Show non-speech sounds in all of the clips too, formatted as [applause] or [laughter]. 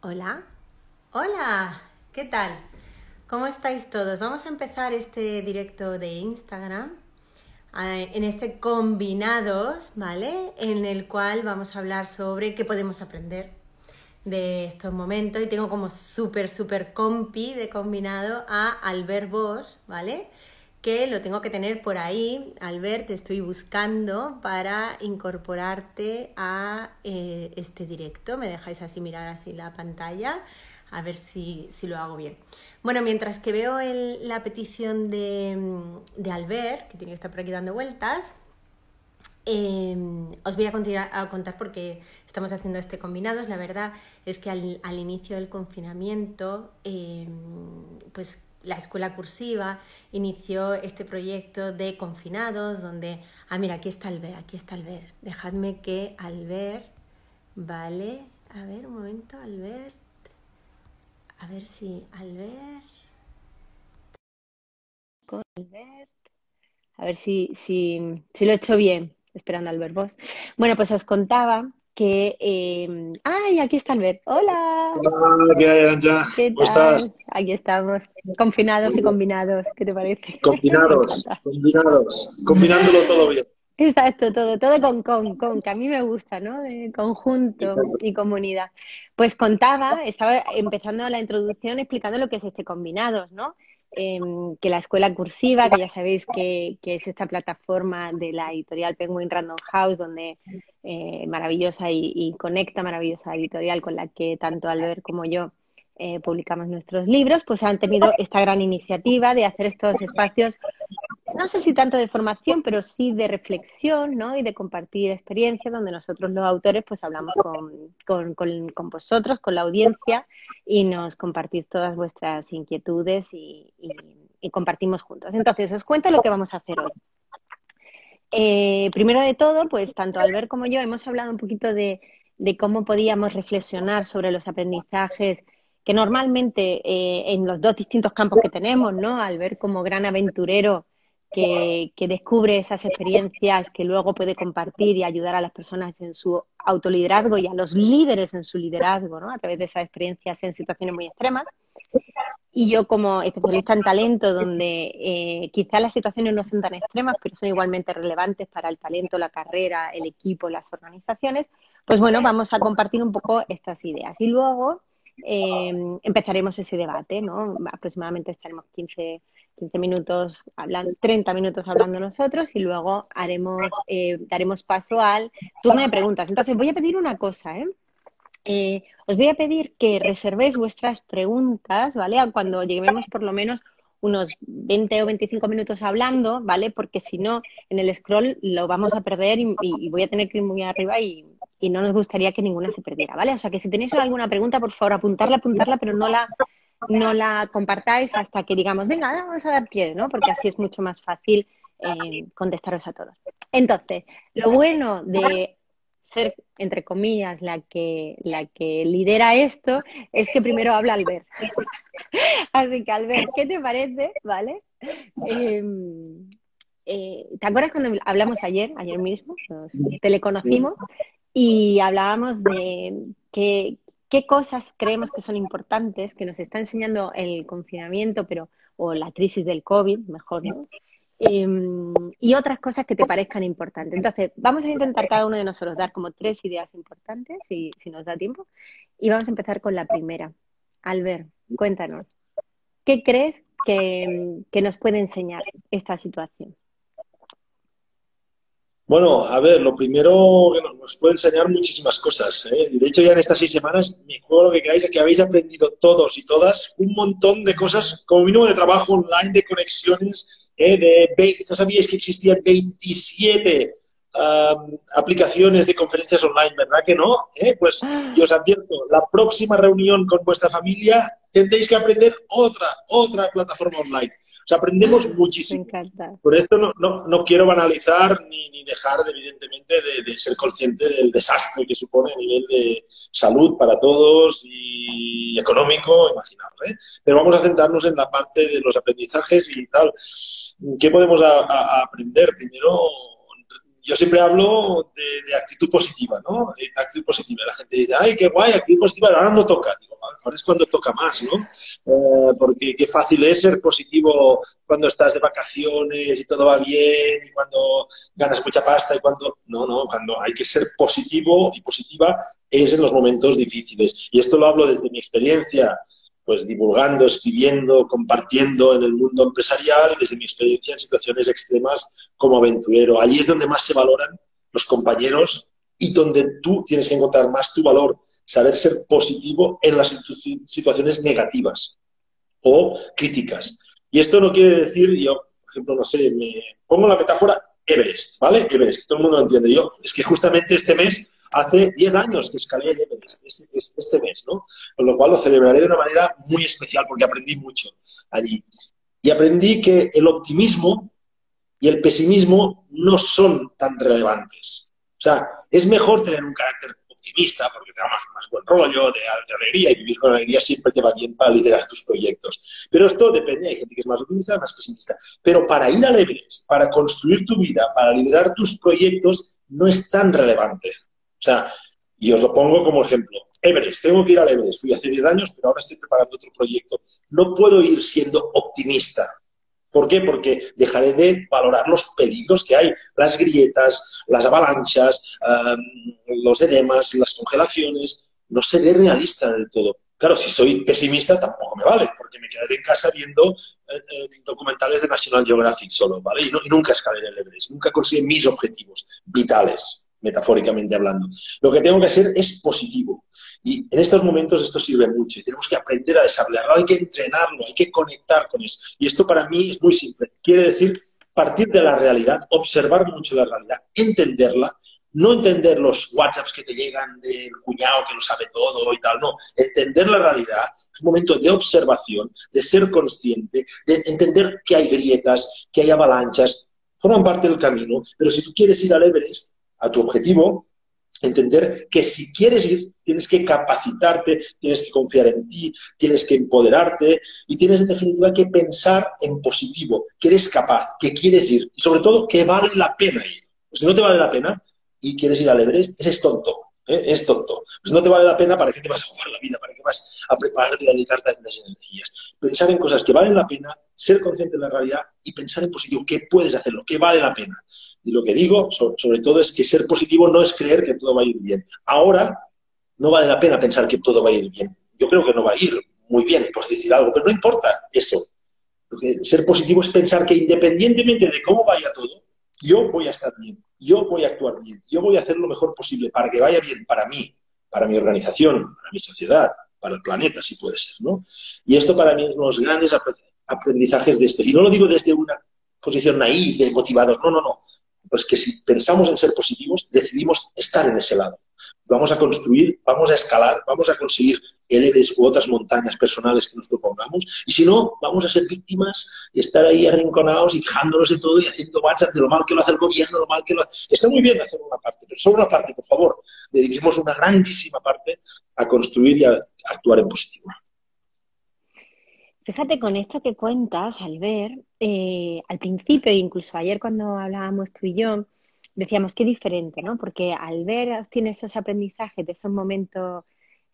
Hola, hola, ¿qué tal? ¿Cómo estáis todos? Vamos a empezar este directo de Instagram eh, en este combinados, ¿vale? En el cual vamos a hablar sobre qué podemos aprender de estos momentos y tengo como súper, súper compi de combinado a Albert Bosch, ¿vale? Que lo tengo que tener por ahí. Albert, te estoy buscando para incorporarte a eh, este directo. Me dejáis así mirar así la pantalla, a ver si, si lo hago bien. Bueno, mientras que veo la petición de, de, Albert, que tiene que estar por aquí dando vueltas, em, os voy a, contar porque estamos haciendo este combinados. La verdad es que al, al inicio del confinamiento, em, pues la escuela cursiva inició este proyecto de confinados donde, ah, mira, aquí está Albert, aquí está Albert. Dejadme que Albert, vale, a ver, un momento, Albert. A ver si Albert. Albert. A ver si, si, si lo he hecho bien, esperando a Albert Vos. Bueno, pues os contaba que... Eh... ¡Ay, aquí está Albert! ¡Hola! Hola, ¿qué hay, Aranja? ¿Cómo estás? Aquí estamos, confinados y combinados, ¿qué te parece? Combinados, [laughs] combinados, combinándolo todo bien. Exacto, todo, todo con, con, con, que a mí me gusta, ¿no? De conjunto y comunidad. Pues contaba, estaba empezando la introducción explicando lo que es este combinados, ¿no? Eh, que la escuela cursiva, que ya sabéis que, que, es esta plataforma de la editorial Penguin Random House, donde eh, maravillosa y, y, conecta, maravillosa editorial con la que tanto Albert como yo eh, publicamos nuestros libros, pues han tenido esta gran iniciativa de hacer estos espacios, no sé si tanto de formación, pero sí de reflexión ¿no? y de compartir experiencias, donde nosotros los autores pues hablamos con, con, con, con vosotros, con la audiencia, y nos compartís todas vuestras inquietudes y, compartimos juntos. Entonces, os cuento lo que vamos a hacer hoy. Eh, primero de todo, pues tanto Albert como yo hemos hablado un poquito de, cómo podíamos reflexionar sobre los aprendizajes que normalmente eh, en los dos distintos campos que tenemos, ¿no? Al ver como gran aventurero que, que, descubre esas experiencias que luego puede compartir y ayudar a las personas en su autoliderazgo y a los líderes en su liderazgo, ¿no? A través de esas experiencias en situaciones muy extremas. Y yo como especialista en talento, donde eh, quizás las situaciones no son tan extremas, pero son igualmente relevantes para el talento, la carrera, el equipo, las organizaciones, pues bueno, vamos a compartir un poco estas ideas. Y luego eh, empezaremos ese debate, ¿no? Aproximadamente estaremos 15, 15 minutos hablando, 30 minutos hablando nosotros y luego haremos, eh, daremos paso al turno de preguntas. Entonces, voy a pedir una cosa, ¿eh? Eh, os voy a pedir que reservéis vuestras preguntas, ¿vale? Cuando lleguemos por lo menos unos 20 o 25 minutos hablando, ¿vale? Porque si no, en el scroll lo vamos a perder y, voy a tener que ir muy arriba y, y, no nos gustaría que ninguna se perdiera, ¿vale? O sea, que si tenéis alguna pregunta, por favor, apuntarla, apuntarla, pero no la, no la compartáis hasta que digamos, venga, vamos a dar pie, ¿no? Porque así es mucho más fácil eh, contestaros a todos. Entonces, lo bueno de ser, entre comillas, la que, la que lidera esto, es que primero habla Albert. [laughs] Así que, Albert, ¿qué te parece? ¿Vale? Eh, eh, ¿Te acuerdas cuando hablamos ayer, ayer mismo? Nos teleconocimos y hablábamos de qué, qué cosas creemos que son importantes, que nos está enseñando el confinamiento, pero, o la crisis del COVID, mejor, ¿no? Eh, y otras cosas que te parezcan importantes. Entonces, vamos a intentar cada uno de nosotros dar como tres ideas importantes, si, nos da tiempo, y vamos a empezar con la primera. Albert, cuéntanos, ¿qué crees que nos puede enseñar esta situación? Bueno, a ver, lo primero que nos puede enseñar muchísimas cosas. ¿eh? De hecho, ya en estas seis semanas, me juego lo que queráis es que habéis aprendido todos y todas un montón de cosas, como mínimo de trabajo online, de conexiones, ¿eh? de 20, no sabíais que existían 27 um, aplicaciones de conferencias online, ¿verdad que no? ¿Eh? Pues yo os advierto, la próxima reunión con vuestra familia tendréis que aprender otra, otra plataforma online. O sea, aprendemos muchísimo. Me encanta. Por esto no, no, no quiero banalizar ni, ni dejar, de, evidentemente, de, de, ser consciente del desastre que supone a nivel de salud para todos y económico, imaginaos. ¿eh? Pero vamos a centrarnos en la parte de los aprendizajes y tal. ¿Qué podemos a, a aprender? Primero, yo siempre hablo de, actitud positiva, ¿no? De actitud positiva. La gente dice, ay, qué guay, actitud positiva, ahora no toca. Digo, ahora es cuando toca más, ¿no? Eh, porque qué fácil es ser positivo cuando estás de vacaciones y todo va bien, y cuando ganas mucha pasta y cuando... No, no, cuando hay que ser positivo y positiva es en los momentos difíciles. Y esto lo hablo desde mi experiencia, pues divulgando, escribiendo, compartiendo en el mundo empresarial y desde mi experiencia en situaciones extremas como aventurero. Allí es donde más se valoran los compañeros y donde tú tienes que encontrar más tu valor, saber ser positivo en las situaciones negativas o críticas. Y esto no quiere decir, yo, por ejemplo, no sé, me pongo la metáfora Everest, ¿vale? Everest, que todo el mundo lo entiende. Yo, es que justamente este mes, hace 10 años que escalé el Everest, este, este mes, ¿no? Con lo cual lo celebraré de una manera muy especial porque aprendí mucho allí. Y aprendí que el optimismo y el pesimismo no son tan relevantes. O sea, es mejor tener un carácter optimista porque te da más, buen rollo, de, alegría y vivir con alegría siempre te va bien para liderar tus proyectos. Pero esto depende, hay gente que es más optimista, más pesimista. Pero para ir al Everest, para construir tu vida, para liderar tus proyectos, no es tan relevante. O sea, y os lo pongo como ejemplo. Everest, tengo que ir al Everest. Fui hace 10 años, pero ahora estoy preparando otro proyecto. No puedo ir siendo optimista ¿Por qué? Porque dejaré de valorar los peligros que hay, las grietas, las avalanchas, los edemas, las congelaciones. No seré realista del todo. Claro, si soy pesimista tampoco me vale, porque me quedaré en casa viendo eh, eh, documentales de National Geographic solo, ¿vale? Y, y nunca escalaré el Everest, nunca conseguiré mis objetivos vitales, metafóricamente hablando. Lo que tengo que hacer es positivo. Y en estos momentos esto sirve mucho y tenemos que aprender a desarrollarlo, hay que entrenarlo, hay que conectar con eso. Y esto para mí es muy simple. Quiere decir partir de la realidad, observar mucho la realidad, entenderla, no entender los WhatsApps que te llegan del cuñado que lo sabe todo y tal, no, entender la realidad, es un momento de observación, de ser consciente, de entender que hay grietas, que hay avalanchas, forman parte del camino, pero si tú quieres ir al Everest, a tu objetivo, entender que si quieres ir, tienes que capacitarte, tienes que confiar en ti, tienes que empoderarte y tienes en definitiva que pensar en positivo, que eres capaz, que quieres ir y sobre todo que vale la pena ir. Si no te vale la pena y quieres ir al Everest, eres tonto. ¿eh? es tonto. Pues no te vale la pena, ¿para qué te vas a jugar la vida? ¿Para qué vas a prepararte y a dedicarte a estas energías? Pensar en cosas que valen la pena, ser consciente de la realidad y pensar en positivo, ¿qué puedes hacerlo? ¿Qué vale la pena? Y lo que digo, sobre todo, es que ser positivo no es creer que todo va a ir bien. Ahora no vale la pena pensar que todo va a ir bien. Yo creo que no va a ir muy bien, por decir algo, pero no importa eso. ser positivo es pensar que independientemente de cómo vaya todo, yo voy a estar bien, yo voy a actuar bien, yo voy a hacer lo mejor posible para que vaya bien para mí, para mi organización, para mi sociedad, para el planeta, si puede ser, ¿no? Y esto para mí es uno de los grandes aprendizajes de este. Y no lo digo desde una posición naif, de motivador, no, no, no. Pues que si pensamos en ser positivos, decidimos estar en ese lado. Vamos a construir, vamos a escalar, vamos a conseguir el u otras montañas personales que nos propongamos. Y si no, vamos a ser víctimas y estar ahí arrinconados y quejándonos de todo y haciendo WhatsApp de lo mal que lo hace el gobierno, lo mal que lo hace. Está muy bien hacer una parte, pero solo una parte, por favor. Dediquemos una grandísima parte a construir y a actuar en positivo. Fíjate, con esto que cuentas, al ver, eh, al principio, incluso ayer cuando hablábamos tú y yo, decíamos qué diferente, ¿no? Porque al ver, tienes esos aprendizajes de esos momentos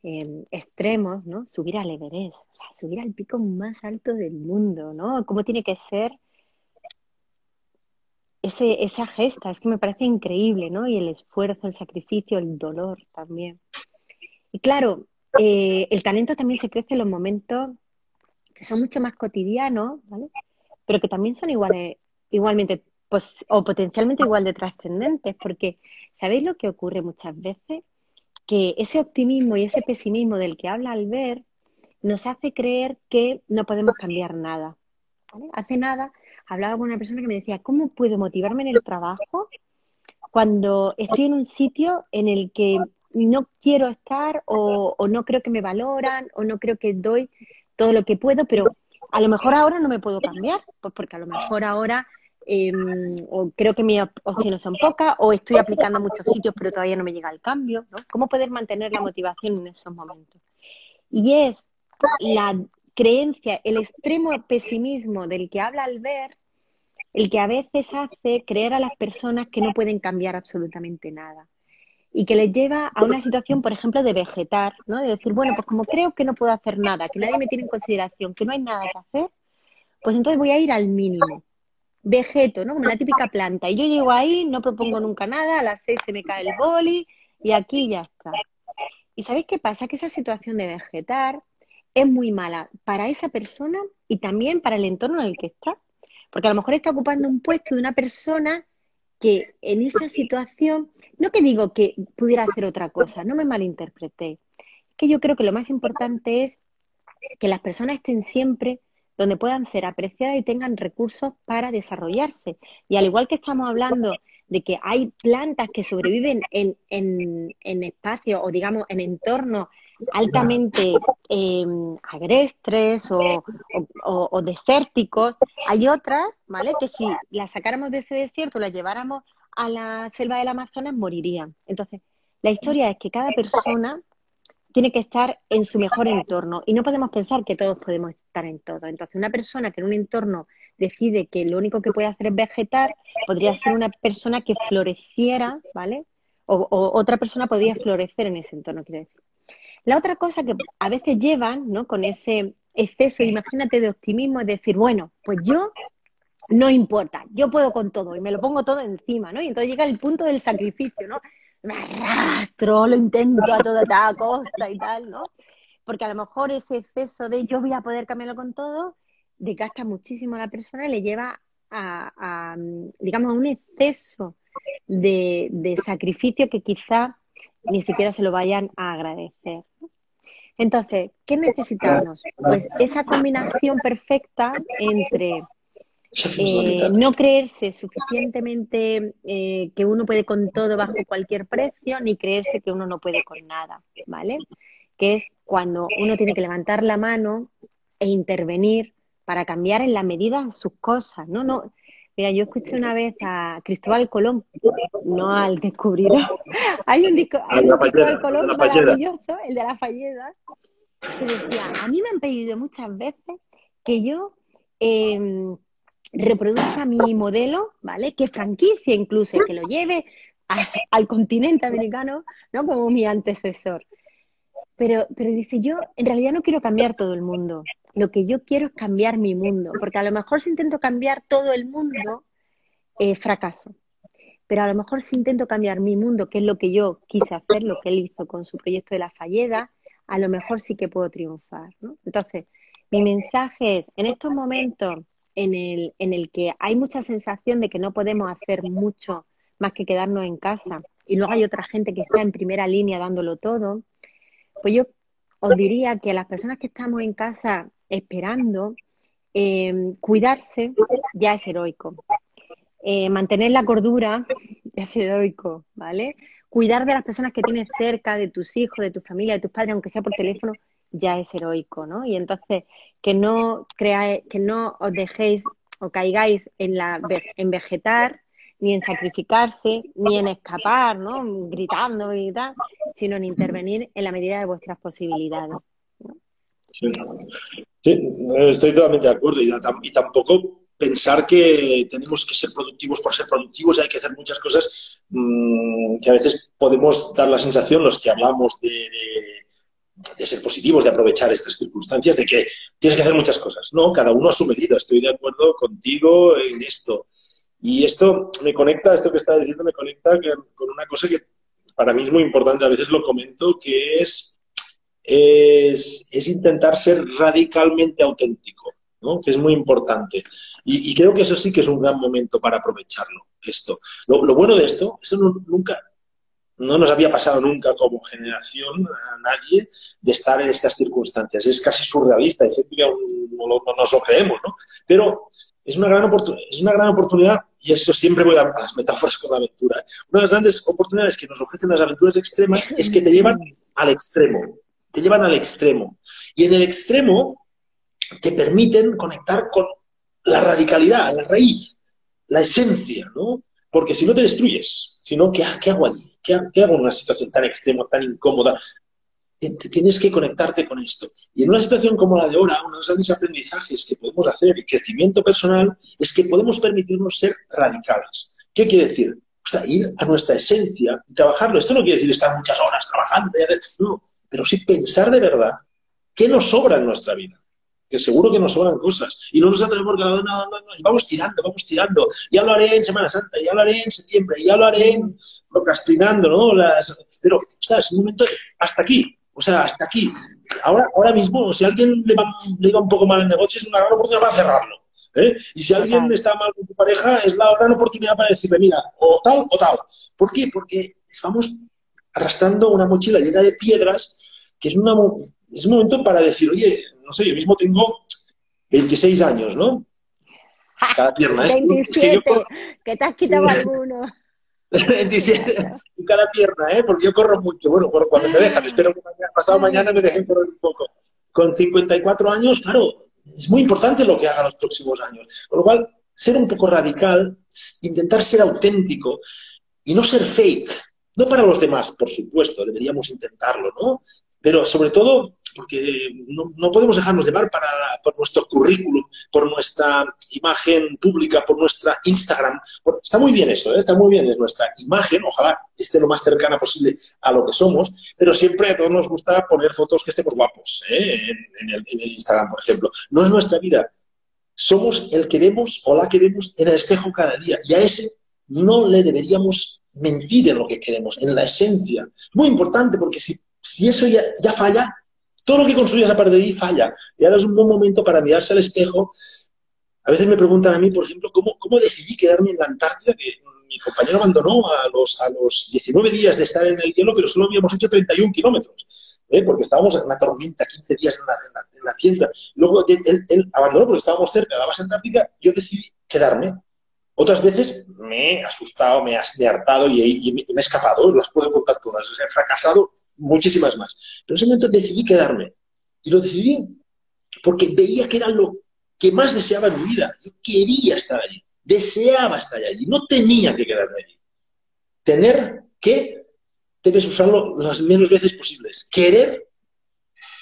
Em, extremos, ¿no? Subir al Everest, o sea, subir al pico más alto del mundo, ¿no? ¿Cómo tiene que ser ese, esa gesta? Es que me parece increíble, ¿no? Y el esfuerzo, el sacrificio, el dolor también. Y claro, eh, el talento también se crece en los momentos que son mucho más cotidianos, ¿vale? Pero que también son iguales, igualmente, pues, o potencialmente igual de trascendentes, porque ¿sabéis lo que ocurre muchas veces? que ese optimismo y ese pesimismo del que habla Albert nos hace creer que no podemos cambiar nada. Hace nada hablaba con una persona que me decía, ¿cómo puedo motivarme en el trabajo cuando estoy en un sitio en el que no quiero estar o, o no creo que me valoran o no creo que doy todo lo que puedo, pero a lo mejor ahora no me puedo cambiar, pues porque a lo mejor ahora Em, o creo que mis opciones son pocas, o estoy aplicando a muchos sitios pero todavía no me llega el cambio, ¿no? ¿Cómo poder mantener la motivación en esos momentos? Y es la creencia, el extremo pesimismo del que habla Albert, el que a veces hace creer a las personas que no pueden cambiar absolutamente nada. y que les lleva a una situación, por ejemplo, de vegetar, ¿no? De decir, bueno, pues como creo que no puedo hacer nada, que nadie me tiene en consideración, que no hay nada que hacer, pues entonces voy a ir al mínimo. Vegeto, ¿no? Como la típica planta. Y yo llego ahí, no propongo nunca nada, a las seis se me cae el boli y aquí ya está. ¿Y sabéis qué pasa? Que esa situación de vegetar es muy mala para esa persona y también para el entorno en el que está. Porque a lo mejor está ocupando un puesto de una persona que en esa situación, no que digo que pudiera hacer otra cosa, no me malinterpreté. Es que yo creo que lo más importante es que las personas estén siempre donde puedan ser apreciadas y tengan recursos para desarrollarse. Y al igual que estamos hablando de que hay plantas que sobreviven en, en, espacios o digamos en entornos altamente em, agrestres o, desérticos, hay otras, ¿vale? Que si las sacáramos de ese desierto, las lleváramos a la selva del Amazonas, morirían. Entonces, la historia es que cada persona tiene que estar en su mejor entorno y no podemos pensar que todos podemos estar en todo. Entonces, una persona que en un entorno decide que lo único que puede hacer es vegetar, podría ser una persona que floreciera, ¿vale? O, otra persona podría florecer en ese entorno, quiero decir. La otra cosa que a veces llevan, ¿no? Con ese exceso, imagínate, de optimismo, es decir, bueno, pues yo no importa, yo puedo con todo y me lo pongo todo encima, ¿no? Y entonces llega el punto del sacrificio, ¿no? Me arrastro, lo intento a toda, costa y tal, ¿no? Porque a lo mejor ese exceso de yo voy a poder cambiarlo con todo desgasta muchísimo a la persona y le lleva a, digamos, a un exceso de, de, sacrificio que quizá ni siquiera se lo vayan a agradecer. Entonces, ¿qué necesitamos? Pues esa combinación perfecta entre eh, no creerse suficientemente eh, que uno puede con todo bajo cualquier precio, ni creerse que uno no puede con nada, ¿vale? Que es cuando uno tiene que levantar la mano e intervenir para cambiar en la medida sus cosas, ¿no? no Mira, yo escuché una vez a Cristóbal Colón, no al descubridor. [laughs] hay un, disco, hay un Cristóbal Colón maravilloso, el de la falleda, que decía, a mí me han pedido muchas veces que yo eh, reproduzca mi modelo, ¿vale? Que franquicia incluso, que lo lleve al continente americano, ¿no? Como mi antecesor. Pero, pero dice, yo en realidad no quiero cambiar todo el mundo. Lo que yo quiero es cambiar mi mundo. Porque a lo mejor si intento cambiar todo el mundo, eh, fracaso. Pero a lo mejor si intento cambiar mi mundo, que es lo que yo quise hacer, lo que él hizo con su proyecto de la falleda, a lo mejor sí que puedo triunfar. ¿no? Entonces, mi mensaje es, en estos momentos en el, en el que hay mucha sensación de que no podemos hacer mucho más que quedarnos en casa, y luego hay otra gente que está en primera línea dándolo todo, pues yo os diría que a las personas que estamos en casa esperando, em, cuidarse ya es heroico. Eh, mantener la cordura ya [laughs] es heroico, ¿vale? Cuidar de las personas que tienes cerca, de tus hijos, de tu familia, de tus padres, aunque sea por teléfono, ya es heroico, ¿no? Y entonces que no creáis, que no os dejéis o caigáis en la en vegetar, ni en sacrificarse, ni en escapar, ¿no? Gritando y tal, sino en intervenir en la medida de vuestras posibilidades. Sí. estoy totalmente de acuerdo y, y, tampoco pensar que tenemos que ser productivos por ser productivos, hay que hacer muchas cosas mmm, que a veces podemos dar la sensación, los que hablamos de ser positivos, de aprovechar estas circunstancias, de que tienes que hacer muchas cosas. No, cada uno a su medida. Estoy de acuerdo contigo en esto. Y esto me conecta, esto que estás diciendo, me conecta con una cosa que para mí es muy importante, a veces lo comento, que es, es, intentar ser radicalmente auténtico, ¿no? que es muy importante. Y, creo que eso sí que es un gran momento para aprovecharlo, esto. Lo, bueno de esto, eso nunca, no nos había pasado nunca como generación a nadie de estar en estas circunstancias. Es casi surrealista, y gente no, nos lo creemos, ¿no? Pero es una, gran es una gran oportunidad, y eso siempre voy a, las metáforas con la aventura. Una de las grandes oportunidades que nos ofrecen las aventuras extremas es que te llevan al extremo, te llevan al extremo. Y en el extremo te permiten conectar con la radicalidad, la raíz, la esencia, ¿no? Porque si no te destruyes, si no, ¿qué, hago allí? ¿Qué, hago en una situación tan extrema, tan incómoda? tienes que conectarte con esto. Y en una situación como la de ahora, uno de los grandes aprendizajes que podemos hacer y crecimiento personal es que podemos permitirnos ser radicales. ¿Qué quiere decir? ir a nuestra esencia y trabajarlo. Esto no quiere decir estar muchas horas trabajando, no, pero sí pensar de verdad qué nos sobra en nuestra vida. Que seguro que nos sobran cosas. Y no nos atrevemos a no, no, no, y vamos tirando, vamos tirando. Ya lo haré en Semana Santa, ya lo haré en septiembre, ya lo haré en procrastinando, ¿no? Las, pero, está, es un momento hasta aquí. O sea, hasta aquí. Ahora, ahora mismo, si a alguien le va, le va un poco mal el negocio, es una gran oportunidad para cerrarlo. ¿eh? Y si alguien está mal con tu pareja, es la gran oportunidad para decirle, mira, o tal o tal. ¿Por qué? Porque estamos arrastrando una mochila llena de piedras, que es, una, es un momento para decir, oye, no sé, yo mismo tengo 26 años, ¿no? [laughs] Cada pierna. Es, 27, que, te has quitado alguno. [laughs] 27, cada pierna, ¿eh? Porque yo corro mucho. Bueno, cuando me dejan, espero que mañana, pasado mañana me dejen correr un poco. Con 54 años, claro, es muy importante lo que haga los próximos años. Con lo cual, ser un poco radical, intentar ser auténtico y no ser fake. No para los demás, por supuesto, deberíamos intentarlo, ¿no? Pero sobre todo porque no, podemos dejarnos llevar por nuestro currículum, por nuestra imagen pública, por nuestra Instagram. está muy bien eso, ¿eh? está muy bien, es nuestra imagen, ojalá esté lo más cercana posible a lo que somos, pero siempre a todos nos gusta poner fotos que estemos guapos ¿eh? en, el, en el Instagram, por ejemplo. No es nuestra vida, somos el que vemos o la que vemos en el espejo cada día y a ese no le deberíamos mentir en lo que queremos, en la esencia. Muy importante porque si, si eso ya, ya, falla, todo lo que construyas a partir de ahí falla. Y ahora es un buen momento para mirarse al espejo. A veces me preguntan a mí, por ejemplo, ¿cómo, cómo decidí quedarme en la Antártida? Que mi compañero abandonó a los, a los 19 días de estar en el hielo, pero solo habíamos hecho 31 kilómetros. ¿eh? porque estábamos en una tormenta, 15 días en la, en la, tienda. Luego él, él, abandonó porque estábamos cerca de la base antártica. Yo decidí quedarme. Otras veces me he asustado, me he, hartado y, me, he escapado, las puedo contar todas. O sea, he fracasado muchísimas más. Pero en ese momento decidí quedarme. Y lo decidí porque veía que era lo que más deseaba en mi vida. Yo quería estar allí, deseaba estar allí, no tenía que quedarme allí. Tener que, debes usarlo las menos veces posibles. Querer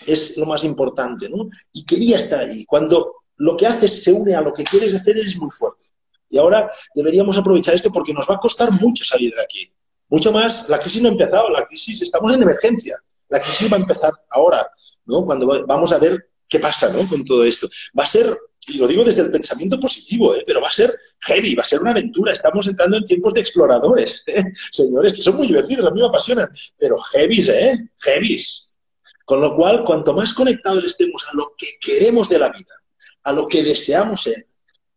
es lo más importante. Y quería estar allí. Cuando lo que haces se une a lo que quieres hacer, es muy fuerte. Y ahora deberíamos aprovechar esto porque nos va a costar mucho salir de aquí. Mucho más, la crisis no ha empezado, la crisis, estamos en emergencia. La crisis va a empezar ahora, ¿no? Cuando vamos a ver qué pasa, ¿no? Con todo esto. Va a ser, y lo digo desde el pensamiento positivo, ¿eh? pero va a ser heavy, va a ser una aventura. Estamos entrando en tiempos de exploradores, ¿eh? [laughs] señores, que son muy divertidos, a mí me apasionan, pero heavies, ¿eh? Heavies. Con lo cual, cuanto más conectados estemos a lo que queremos de la vida, a lo que deseamos ser,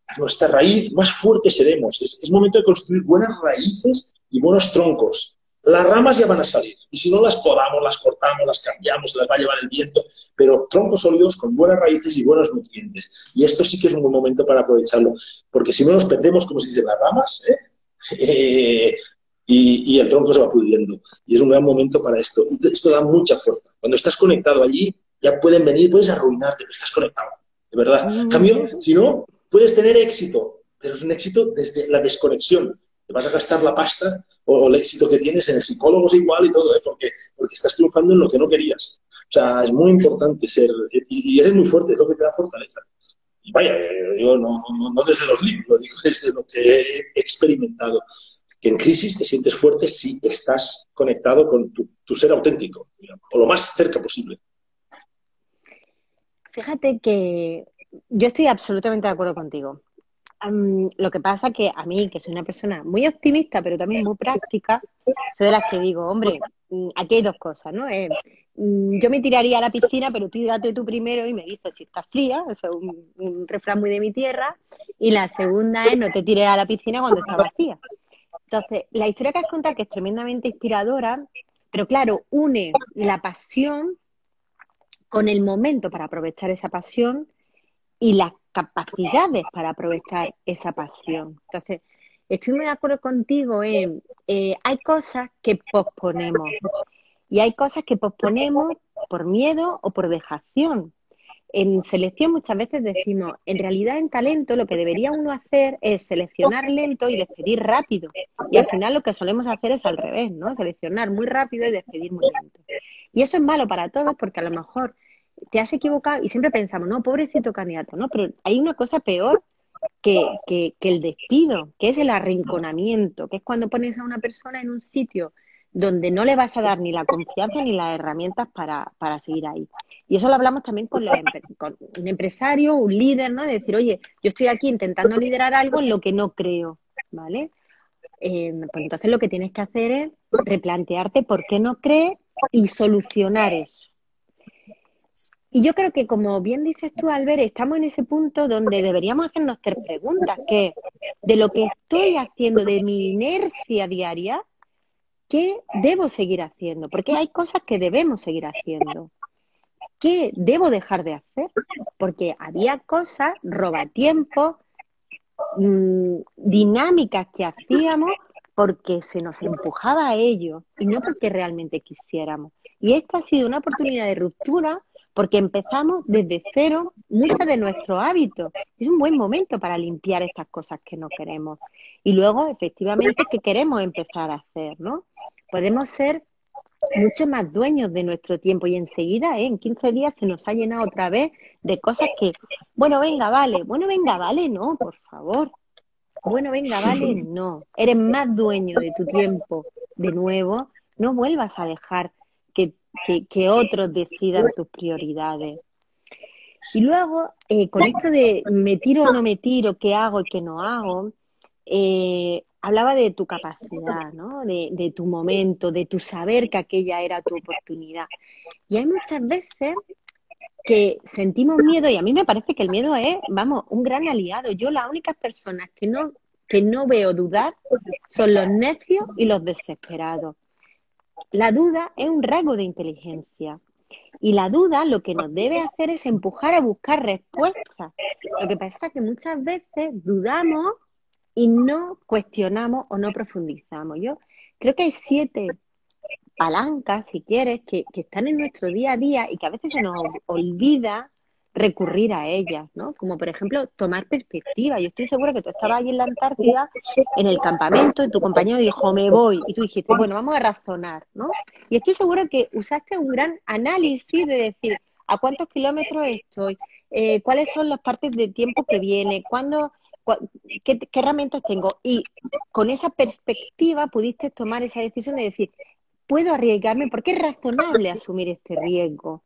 a nuestra raíz, más fuertes seremos. Es momento de construir buenas raíces y buenos troncos. Las ramas ya van a salir. Y si no las podamos, las cortamos, las cambiamos, las va a llevar el viento. Pero troncos sólidos con buenas raíces y buenos nutrientes. Y esto sí que es un buen momento para aprovecharlo. Porque si no nos perdemos, como se dice, las ramas, ¿eh? [laughs] Eh, y, el tronco se va pudriendo. Y es un gran momento para esto. Y esto da mucha fuerza. Cuando estás conectado allí, ya pueden venir, puedes arruinarte, pero estás conectado. De verdad. En cambio, si no, puedes tener éxito, pero es un éxito desde la desconexión te vas a gastar la pasta o, el éxito que tienes en el psicólogo es igual y todo, ¿eh? porque, porque estás triunfando en lo que no querías. O sea, es muy importante ser, y, eres muy fuerte, es lo que te da fortaleza. Y vaya, yo no, no, desde los libros, lo digo desde lo que he experimentado. Que en crisis te sientes fuerte si estás conectado con tu, tu ser auténtico, o lo más cerca posible. Fíjate que yo estoy absolutamente de acuerdo contigo lo que pasa que a mí, que soy una persona muy optimista, pero también muy práctica, soy de las que digo, hombre, mm, aquí hay dos cosas, ¿no? Eh, mm, yo me tiraría a la piscina, pero tírate tú primero y me dices si está fría, eso es un, refrán muy de mi tierra, y la segunda es no te tires a la piscina cuando está vacía. Entonces, la historia que has contado, que es tremendamente inspiradora, pero claro, une la pasión con el momento para aprovechar esa pasión y la capacidades para aprovechar esa pasión. Entonces, estoy muy de acuerdo contigo en, eh, hay cosas que posponemos y hay cosas que posponemos por miedo o por dejación. En selección muchas veces decimos, en realidad en talento lo que debería uno hacer es seleccionar lento y despedir rápido. Y al final lo que solemos hacer es al revés, ¿no? Seleccionar muy rápido y despedir muy lento. Y eso es malo para todos porque a lo mejor te has equivocado y siempre pensamos, no, pobrecito candidato, ¿no? Pero hay una cosa peor que, que, el despido, que es el arrinconamiento, que es cuando pones a una persona en un sitio donde no le vas a dar ni la confianza ni las herramientas para, para seguir ahí. Y eso lo hablamos también con, con, un empresario, un líder, ¿no? De decir, oye, yo estoy aquí intentando liderar algo en lo que no creo, ¿vale? Eh, pues entonces lo que tienes que hacer es replantearte por qué no crees y solucionar eso. Y yo creo que, como bien dices tú, Albert, estamos en ese punto donde deberíamos hacernos tres preguntas, que de lo que estoy haciendo, de mi inercia diaria, ¿qué debo seguir haciendo? Porque hay cosas que debemos seguir haciendo. ¿Qué debo dejar de hacer? Porque había cosas, robatiempo, mmm, dinámicas que hacíamos porque se nos empujaba a ello y no porque realmente quisiéramos. Y esta ha sido una oportunidad de ruptura porque empezamos desde cero muchos de nuestros hábitos. Es un buen momento para limpiar estas cosas que no queremos. Y luego, efectivamente, ¿qué queremos empezar a hacer? ¿no? Podemos ser mucho más dueños de nuestro tiempo y enseguida, ¿eh? en 15 días, se nos ha llenado otra vez de cosas que, bueno, venga, vale, bueno, venga, vale, no, por favor. Bueno, venga, vale, no. Eres más dueño de tu tiempo de nuevo. No vuelvas a dejar que, que, otros decidan tus prioridades. Y luego, eh, con esto de me tiro o no me tiro, qué hago y qué no hago, eh, hablaba de tu capacidad, ¿no? De, de, tu momento, de tu saber que aquella era tu oportunidad. Y hay muchas veces que sentimos miedo y a mí me parece que el miedo es, vamos, un gran aliado. Yo las únicas personas que no, que no veo dudar son los necios y los desesperados. La duda es un rasgo de inteligencia. Y la duda lo que nos debe hacer es empujar a buscar respuestas. Lo que pasa es que muchas veces dudamos y no cuestionamos o no profundizamos. Yo creo que hay siete palancas, si quieres, que, que, están en nuestro día a día y que a veces se nos olvida recurrir a ellas, ¿no? Como por ejemplo tomar perspectiva. Yo estoy segura que tú estabas ahí en la Antártida, en el campamento, y tu compañero dijo, me voy, y tú dijiste, bueno, vamos a razonar, ¿no? Y estoy segura que usaste un gran análisis de decir, ¿a cuántos kilómetros estoy? Eh, ¿Cuáles son las partes de tiempo que viene? ¿Cuándo? qué, ¿Qué herramientas tengo? Y con esa perspectiva pudiste tomar esa decisión de decir, puedo arriesgarme porque es razonable asumir este riesgo.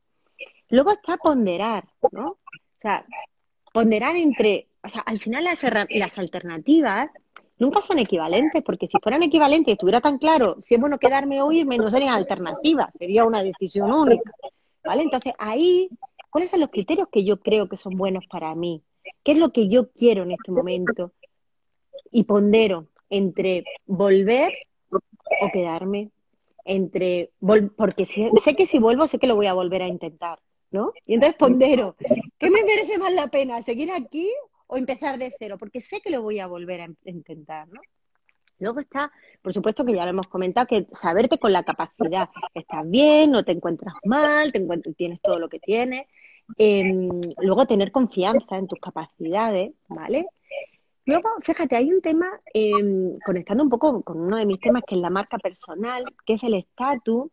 Luego está ponderar, ¿no? O sea, ponderar entre, o sea, al final las, alternativas nunca son equivalentes, porque si fueran equivalentes y estuviera tan claro si es bueno quedarme o irme, no serían alternativas, sería una decisión única, ¿vale? Entonces ahí, ¿cuáles son los criterios que yo creo que son buenos para mí? ¿Qué es lo que yo quiero en este momento? Y pondero entre volver o quedarme, entre porque sé, que si vuelvo sé que lo voy a volver a intentar, ¿no? Y entonces pondero, ¿qué me merece más la pena? ¿Seguir aquí o empezar de cero? Porque sé que lo voy a volver a intentar, ¿no? Luego está, por supuesto que ya lo hemos comentado, que saberte con la capacidad. Estás bien, no te encuentras mal, te tienes todo lo que tienes. Em, luego tener confianza en tus capacidades, ¿vale? Luego, fíjate, hay un tema, em, conectando un poco con uno de mis temas, que es la marca personal, que es el estatus.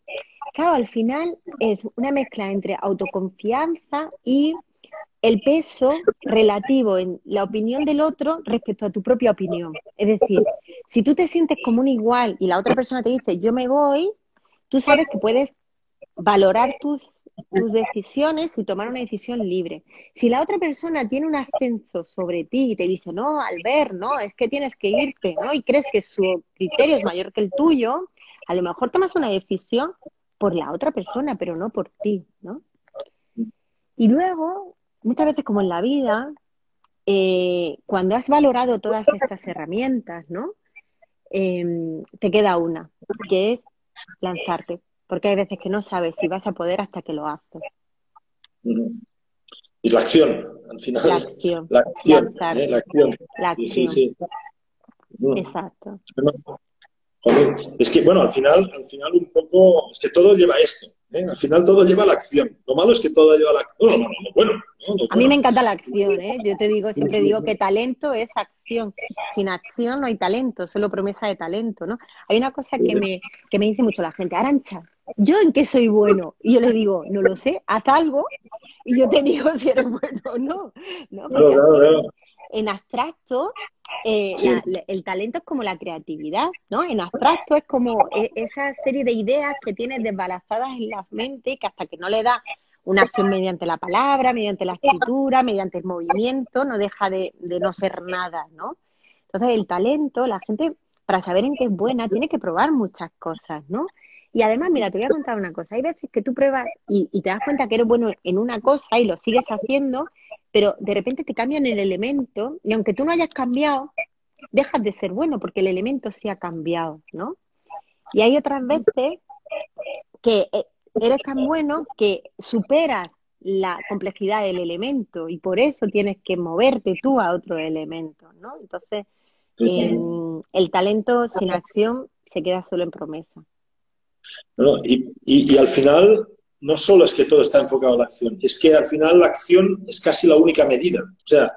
Claro, al final es una mezcla entre autoconfianza y el peso relativo en la opinión del otro respecto a tu propia opinión. Es decir, si tú te sientes como un igual y la otra persona te dice yo me voy, tú sabes que puedes valorar tus tus decisiones y tomar una decisión libre. Si la otra persona tiene un ascenso sobre ti y te dice, no, Albert, no, es que tienes que irte, ¿no? Y crees que su criterio es mayor que el tuyo, a lo mejor tomas una decisión por la otra persona, pero no por ti, ¿no? Y luego, muchas veces como en la vida, eh, cuando has valorado todas estas herramientas, ¿no? Em, te queda una, que es lanzarte porque hay veces que no sabes si vas a poder hasta que lo haces. Y la acción, al final. La acción. La acción. ¿eh? La acción. La acción. Sí, sí. Exacto. Es que, bueno, al final, al final un poco, es que todo lleva esto. ¿eh? Al final todo lleva a la acción. Lo malo es que todo lleva a la acción. No, no, bueno, a mí me encanta la acción, ¿eh? Yo te digo, siempre digo que talento es acción. Sin acción no hay talento, solo promesa de talento, ¿no? Hay una cosa que me, que me dice mucho la gente, Arancha, ¿yo en qué soy bueno? Y yo le digo, no lo sé, haz algo y yo te digo si eres bueno o no. ¿no? en abstracto, eh, el talento es como la creatividad, ¿no? En abstracto es como e, esa serie de ideas que tienes desbalazadas en la mente que hasta que no le da una acción mediante la palabra, mediante la escritura, mediante el movimiento, no deja de, de no ser nada, ¿no? Entonces el talento, la gente, para saber en qué es buena, tiene que probar muchas cosas, ¿no? Y además, mira, te voy a contar una cosa. Hay veces que tú pruebas y, te das cuenta que eres bueno en una cosa y lo sigues haciendo, pero de repente te cambian el elemento y aunque tú no hayas cambiado, dejas de ser bueno porque el elemento sí ha cambiado, ¿no? Y hay otras veces que eh, eres tan bueno que superas la complejidad del elemento y por eso tienes que moverte tú a otro elemento, ¿no? Entonces, em, el talento sin acción se queda solo en promesa. Y, al final, no solo es que todo está enfocado en la acción, es que al final la acción es casi la única medida. O sea,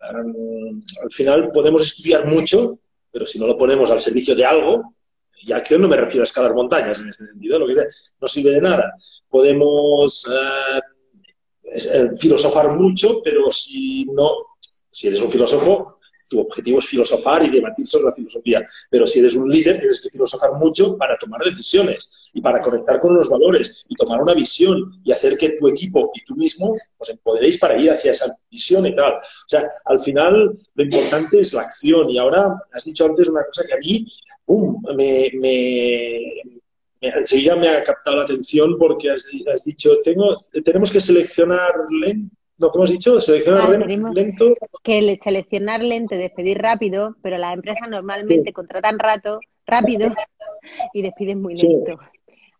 al final podemos estudiar mucho, pero si no lo ponemos al servicio de algo, y acción no me refiero a escalar montañas en este sentido, lo que sea, no sirve de nada. Podemos eh, eh, filosofar mucho, pero si no, si eres un filósofo, tu objetivo es filosofar y debatir sobre la filosofía, pero si eres un líder tienes que filosofar mucho para tomar decisiones y para conectar con los valores y tomar una visión y hacer que tu equipo y tú mismo os empoderéis para ir hacia esa visión y tal. O sea, al final lo importante es la acción. Y ahora has dicho antes una cosa que a mí me, enseguida me ha captado la atención porque has, dicho, tengo, tenemos que seleccionar lento no, ¿cómo has dicho? Seleccionar lento. Que seleccionar lento y despedir rápido, pero las empresas normalmente contratan rato, rápido [laughs] y despiden muy lento.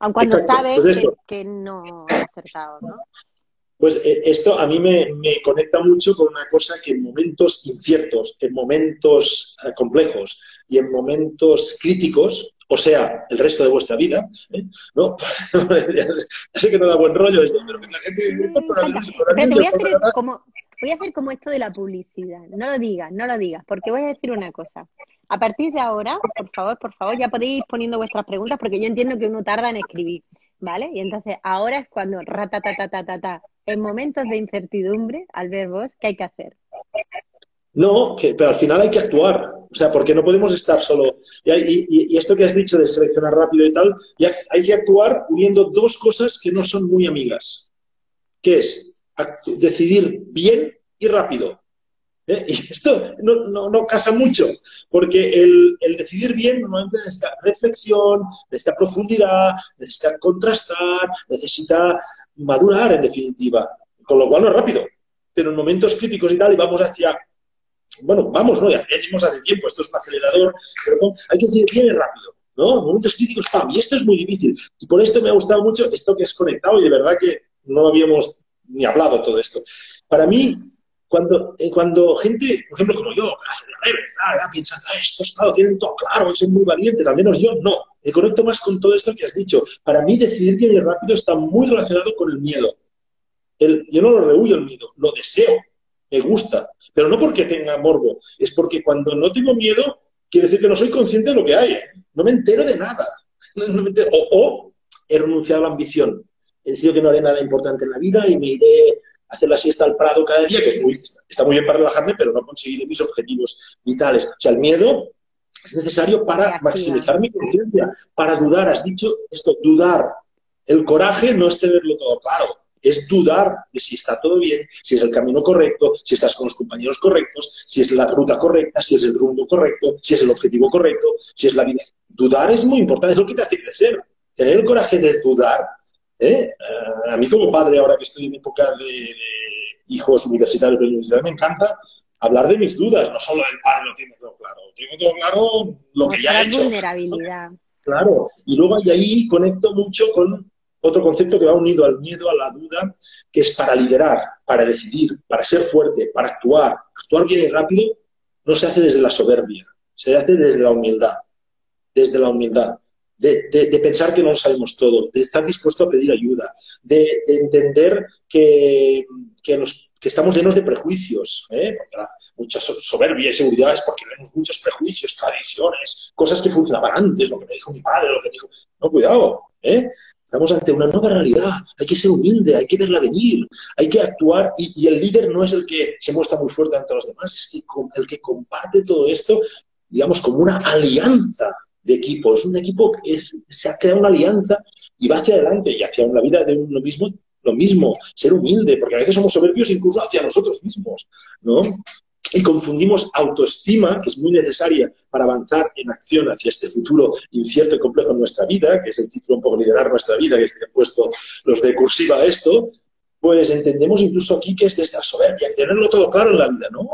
Aun cuando saben pues que, no es acertado, ¿no? Pues eh, esto a mí me, conecta mucho con una cosa que en momentos inciertos, en momentos eh, complejos y en momentos críticos, o sea, el resto de vuestra vida, ¿eh? ¿no? [laughs] ya sé que no da buen rollo esto, pero que la gente dice, voy a hacer como, voy a hacer como esto de la publicidad. No lo digas, no lo digas, porque voy a decir una cosa. A partir de ahora, por favor, por favor, ya podéis ir poniendo vuestras preguntas, porque yo entiendo que uno tarda en escribir, ¿vale? Y entonces ahora es cuando ta En momentos de incertidumbre, al ver vos, ¿qué hay que hacer? No, pero al final hay que actuar. O sea, porque no podemos estar solo. Y, esto que has dicho de seleccionar rápido y tal, hay que actuar uniendo dos cosas que no son muy amigas. Que es decidir bien y rápido. ¿Eh? [laughs] Y esto no, casa mucho, porque el, decidir bien normalmente necesita reflexión, necesita profundidad, necesita contrastar, necesita madurar en definitiva. Con lo cual no es rápido. Pero en momentos críticos y tal, y vamos hacia bueno, vamos, ¿no? Ya venimos hace tiempo, esto es un acelerador, pero hay que decir bien rápido, ¿no? Momentos críticos, ¡pam! Y esto es muy difícil. Y por esto me ha gustado mucho esto que es conectado y de verdad que no habíamos ni hablado todo esto. Para mí, cuando, eh, cuando gente, por ejemplo, como yo, piensan, ah, estos, claro, tienen todo claro, son muy valientes, al menos yo no. Me conecto más con todo esto que has dicho. Para mí, decidir bien y rápido está muy relacionado con el miedo. Yo no lo rehuyo el miedo, lo deseo, me gusta. Pero no porque tenga morbo, es porque cuando no tengo miedo, quiere decir que no soy consciente de lo que hay. No me entero de nada. [laughs] O, he renunciado a la ambición. He decidido que no haré nada importante en la vida y me iré a hacer la siesta al Prado cada día, que está muy bien para relajarme, pero no conseguiré mis objetivos vitales. O sea, el miedo es necesario para maximizar mi conciencia, para dudar. Has dicho esto, dudar. El coraje no es tenerlo todo claro es dudar de si está todo bien, si es el camino correcto, si estás con los compañeros correctos, si es la ruta correcta, si es el rumbo correcto, si es el objetivo correcto, si es la vida. Dudar es muy importante, es lo que te hace crecer. Tener el coraje de dudar. ¿eh? A mí como padre, ahora que estoy en época de, hijos universitarios, me encanta hablar de mis dudas, no solo el padre lo tiene todo claro, tengo todo claro lo que ya he hecho. vulnerabilidad. Claro, y luego ahí conecto mucho con otro concepto que va unido al miedo, a la duda, que es para liderar, para decidir, para ser fuerte, para actuar. Actuar bien y rápido no se hace desde la soberbia, se hace desde la humildad, desde la humildad, de, pensar que no sabemos todo, de estar dispuesto a pedir ayuda, de, entender que, que, estamos llenos de prejuicios, ¿eh? mucha soberbia y seguridad es porque tenemos muchos prejuicios, tradiciones, cosas que funcionaban antes, lo que me dijo mi padre, lo que me dijo... No, cuidado, ¿eh? Estamos ante una nueva realidad. Hay que ser humilde, hay que verla venir, hay que actuar. Y, el líder no es el que se muestra muy fuerte ante los demás, es que, el que comparte todo esto, digamos, como una alianza de equipo. Es un equipo que se ha creado una alianza y va hacia adelante y hacia la vida de uno mismo lo mismo, ser humilde, porque a veces somos soberbios incluso hacia nosotros mismos, ¿no? Y confundimos autoestima, que es muy necesaria para avanzar en acción hacia este futuro incierto y complejo en nuestra vida, que es el título un poco liderar nuestra vida, que es que han puesto los de cursiva a esto, pues entendemos incluso aquí que es de esta soberbia, tenerlo todo claro en la vida, ¿no?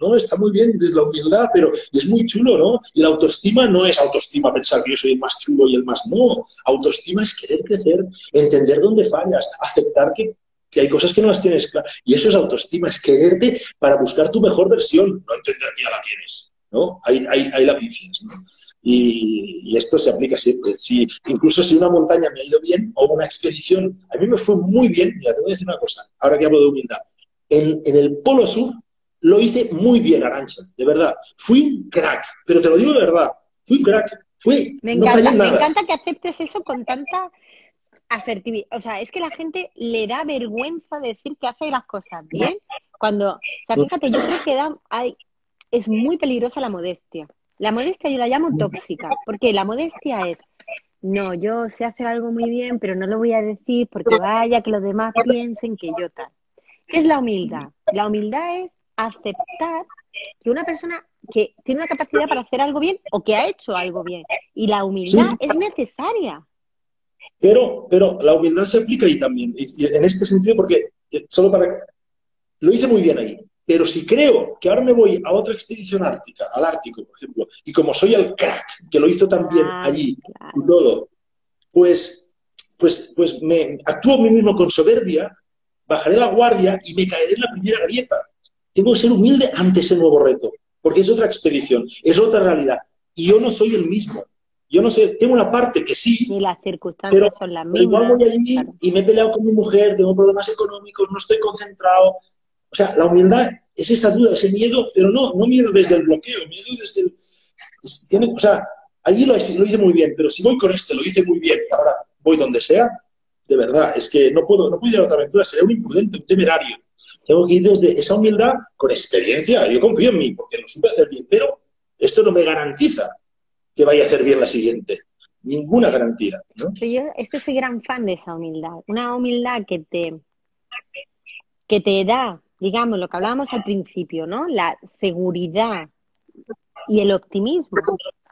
No, está muy bien desde la humildad, pero es muy chulo, ¿no? Y la autoestima no es autoestima pensar que yo soy el más chulo y el más no. Autoestima es querer crecer, entender dónde fallas, aceptar que que hay cosas que no las tienes claras. Y eso es autoestima, es quererte para buscar tu mejor versión, no entender que ya la tienes. ¿no? Ahí, ahí, la pifias. ¿no? Y, esto se aplica siempre. Si, incluso si una montaña me ha ido bien o una expedición, a mí me fue muy bien. Mira, te voy a decir una cosa, ahora que hablo de humildad. En, en el Polo Sur lo hice muy bien, Arancha, de verdad. Fui un crack, pero te lo digo de verdad, fui un crack. Fui, me encanta, me encanta que aceptes eso con tanta asertividad. O sea, es que la gente le da vergüenza decir que hace las cosas bien. Cuando, o sea, fíjate, yo creo que da, hay, es muy peligrosa la modestia. La modestia yo la llamo tóxica, porque la modestia es, no, yo sé hacer algo muy bien, pero no lo voy a decir porque vaya que los demás piensen que yo tal. ¿Qué es la humildad? La humildad es aceptar que una persona que tiene una capacidad para hacer algo bien o que ha hecho algo bien. Y la humildad es necesaria. Pero, pero la humildad se aplica ahí también, y en este sentido, porque eh, solo para... Lo hice muy bien ahí, pero si creo que ahora me voy a otra expedición ártica, al Ártico, por ejemplo, y como soy el crack que lo hizo también allí y todo, pues, pues, pues me actúo a mí mismo con soberbia, bajaré la guardia y me caeré en la primera grieta. Tengo que ser humilde ante ese nuevo reto, porque es otra expedición, es otra realidad. Y yo no soy el mismo. Yo no sé, tengo una parte que sí. Y las circunstancias son las mismas. igual voy allí y me he peleado con mi mujer, tengo problemas económicos, no estoy concentrado. O sea, la humildad es esa duda, ese miedo, pero no, no miedo desde el bloqueo, miedo desde el. tiene, o sea, allí lo, lo, hice muy bien, pero si voy con este, lo hice muy bien, ahora voy donde sea, de verdad, es que no puedo, no puedo ir a otra aventura, sería un imprudente, un temerario. Tengo que ir desde esa humildad con experiencia. Yo confío en mí, porque lo supe hacer bien, pero esto no me garantiza que vaya a hacer bien la siguiente. Ninguna garantía. ¿no? Yo este soy gran fan de esa humildad. Una humildad que te, que te da, digamos, lo que hablábamos al principio, ¿no? La seguridad y el optimismo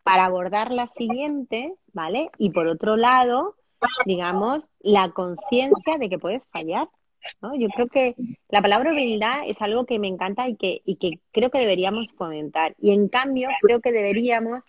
para abordar la siguiente, ¿vale? Y por otro lado, digamos, la conciencia de que puedes fallar. ¿no? Yo creo que la palabra humildad es algo que me encanta y que, y que creo que deberíamos fomentar. Y en cambio, creo que deberíamos